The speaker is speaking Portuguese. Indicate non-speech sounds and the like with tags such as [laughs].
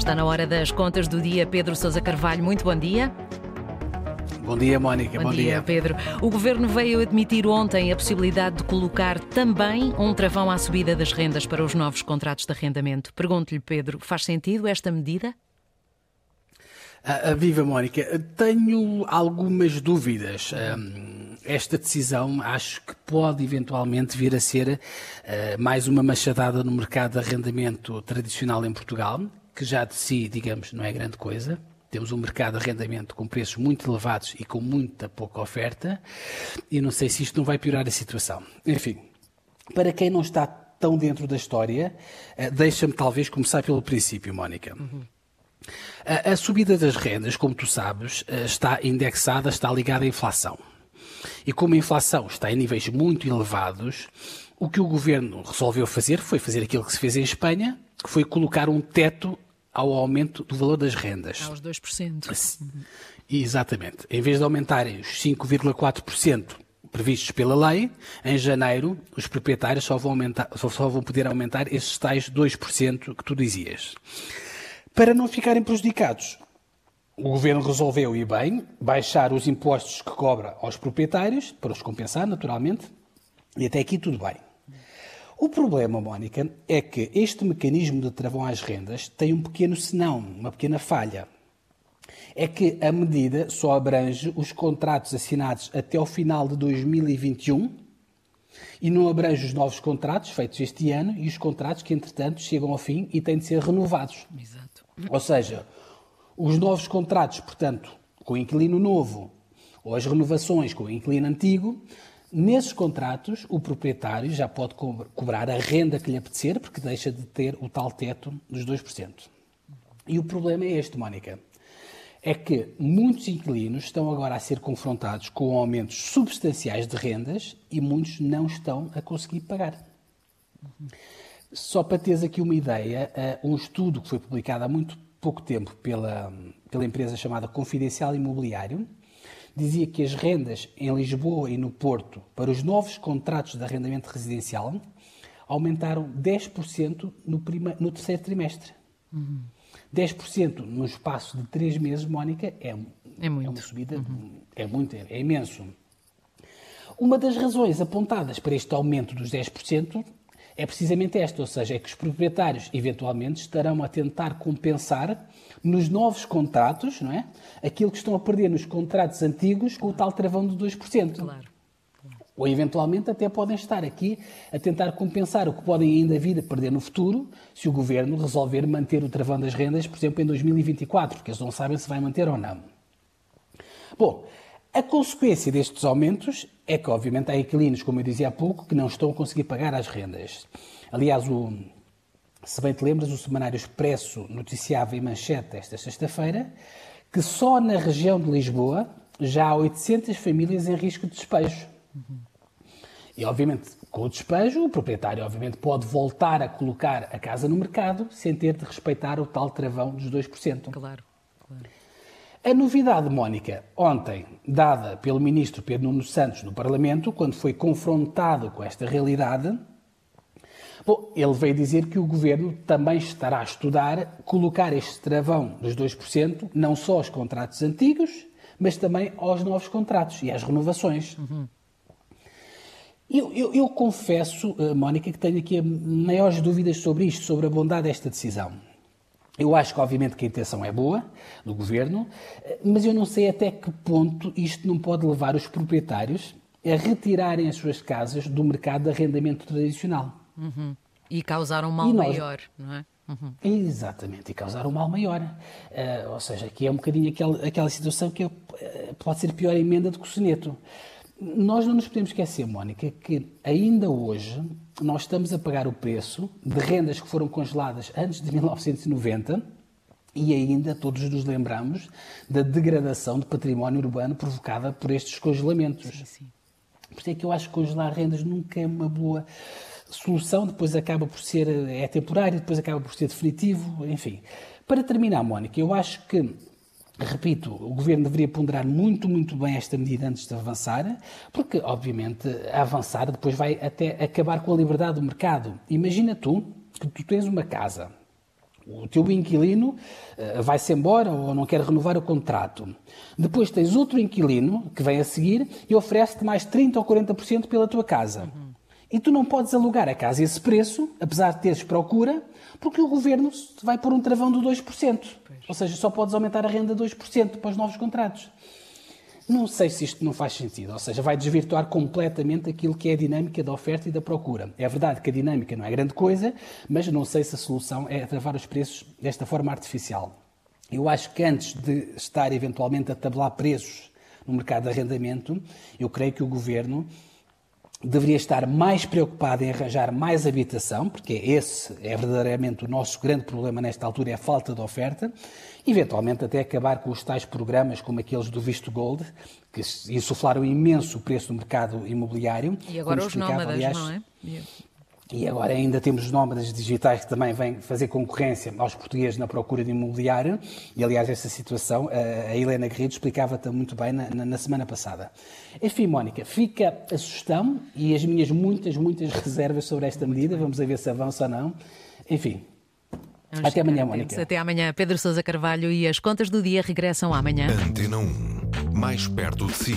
Está na hora das contas do dia. Pedro Sousa Carvalho, muito bom dia. Bom dia, Mónica. Bom, Bom, dia, Pedro. O governo veio admitir ontem a possibilidade de colocar também um travão à subida das rendas para os novos contratos de arrendamento. Pergunto-lhe, Pedro, faz sentido esta medida? Ah, ah, viva, Mónica. Tenho algumas dúvidas. Um, esta decisão acho que pode eventualmente vir a ser uh, mais uma machadada no mercado de arrendamento tradicional em Portugal, que já de si, digamos, não é grande coisa. Temos um mercado de arrendamento com preços muito elevados e com muita pouca oferta, e não sei se isto não vai piorar a situação. Enfim, para quem não está tão dentro da história, uh, deixa-me talvez começar pelo princípio, Mónica. Uhum. A, a subida das rendas, como tu sabes, uh, está indexada, está ligada à inflação. E como a inflação está em níveis muito elevados, o que o governo resolveu fazer foi fazer aquilo que se fez em Espanha, que foi colocar um teto ao aumento do valor das rendas. Aos 2%. Exatamente. Em vez de aumentarem os 5,4% previstos pela lei, em janeiro os proprietários só vão, aumentar, só, só vão poder aumentar esses tais 2% que tu dizias. Para não ficarem prejudicados, o governo resolveu, e bem, baixar os impostos que cobra aos proprietários, para os compensar, naturalmente, e até aqui tudo bem. O problema, Mónica, é que este mecanismo de travão às rendas tem um pequeno senão, uma pequena falha. É que a medida só abrange os contratos assinados até ao final de 2021 e não abrange os novos contratos feitos este ano e os contratos que, entretanto, chegam ao fim e têm de ser renovados. Exato. Ou seja, os novos contratos, portanto, com o inquilino novo, ou as renovações com o inquilino antigo, nesses contratos o proprietário já pode cobrar a renda que lhe apetecer, porque deixa de ter o tal teto dos 2%. E o problema é este, Mónica. É que muitos inquilinos estão agora a ser confrontados com aumentos substanciais de rendas e muitos não estão a conseguir pagar. Só para teres aqui uma ideia, eh, um estudo que foi publicado há muito pouco tempo pela, pela empresa chamada Confidencial Imobiliário, dizia que as rendas em Lisboa e no Porto para os novos contratos de arrendamento residencial aumentaram 10% no, prima, no terceiro trimestre. Uhum. 10% no espaço de três meses, Mónica, é, é, muito. é uma subida, uhum. é muito, é, é imenso. Uma das razões apontadas para este aumento dos 10% é precisamente esta, ou seja, é que os proprietários eventualmente estarão a tentar compensar nos novos contratos, não é? Aquilo que estão a perder nos contratos antigos com o tal travão de 2%. Claro. Ou eventualmente até podem estar aqui a tentar compensar o que podem ainda vir a perder no futuro se o governo resolver manter o travão das rendas, por exemplo, em 2024, porque eles não sabem se vai manter ou não. Bom, a consequência destes aumentos é que, obviamente, há inquilinos, como eu dizia há pouco, que não estão a conseguir pagar as rendas. Aliás, o, se bem te lembras, o Semanário Expresso noticiava em manchete esta sexta-feira que só na região de Lisboa já há 800 famílias em risco de despejo. E, obviamente, com o despejo, o proprietário, obviamente, pode voltar a colocar a casa no mercado sem ter de respeitar o tal travão dos 2%. Claro, claro. A novidade, Mónica, ontem, dada pelo ministro Pedro Nuno Santos no Parlamento, quando foi confrontado com esta realidade, bom, ele veio dizer que o governo também estará a estudar colocar este travão dos 2%, não só aos contratos antigos, mas também aos novos contratos e às renovações. Uhum. Eu, eu, eu, confesso, eh, Mónica, que tenho aqui maiores dúvidas sobre isto, sobre a bondade desta decisão. Eu acho que, obviamente, que a intenção é boa do governo, mas eu não sei até que ponto isto não pode levar os proprietários a retirarem as suas casas do mercado de arrendamento tradicional. Uhum. E causar um mal nós... maior, não é? Uhum. Exatamente, e causar um mal maior. Uh, ou seja, que é um bocadinho aquela, aquela situação que uh, pode ser pior a emenda do que o soneto. Nós não nos podemos esquecer, Mónica, que ainda hoje nós estamos a pagar o preço de rendas que foram congeladas antes de [laughs] 1990 e ainda todos nos lembramos da degradação de património urbano provocada por estes congelamentos. Sim, sim. Por isso é que eu acho que congelar rendas nunca é uma boa solução, depois acaba por ser é temporário, depois acaba por ser definitivo, enfim. Para terminar, Mónica, eu acho que Repito, o Governo deveria ponderar muito, muito bem esta medida antes de avançar, porque, obviamente, avançar depois vai até acabar com a liberdade do mercado. Imagina tu que tu tens uma casa, o teu inquilino uh, vai-se embora ou não quer renovar o contrato. Depois tens outro inquilino que vem a seguir e oferece-te mais 30% ou 40% pela tua casa. Uhum. E tu não podes alugar a casa a esse preço, apesar de teres procura, porque o governo vai pôr um travão de 2%. Pois. Ou seja, só podes aumentar a renda 2% para os novos contratos. Não sei se isto não faz sentido, ou seja, vai desvirtuar completamente aquilo que é a dinâmica da oferta e da procura. É verdade que a dinâmica não é grande coisa, mas não sei se a solução é travar os preços desta forma artificial. Eu acho que antes de estar eventualmente a tabelar preços no mercado de arrendamento, eu creio que o governo deveria estar mais preocupado em arranjar mais habitação, porque esse é verdadeiramente o nosso grande problema nesta altura, é a falta de oferta, eventualmente até acabar com os tais programas como aqueles do Visto Gold, que insuflaram imenso o preço do mercado imobiliário. E agora os nómadas, aliás, não é? E agora ainda temos os nómadas digitais que também vêm fazer concorrência aos portugueses na procura de imobiliário. E, aliás, essa situação a Helena Guerreiro explicava-te muito bem na, na, semana passada. Enfim, Mónica, fica a sugestão e as minhas muitas, muitas reservas sobre esta medida. Vamos ver se avança ou não. Enfim, Vamos até amanhã, Mónica. Até amanhã. Pedro Sousa Carvalho e as contas do dia regressam amanhã. Antena 1, mais perto de si.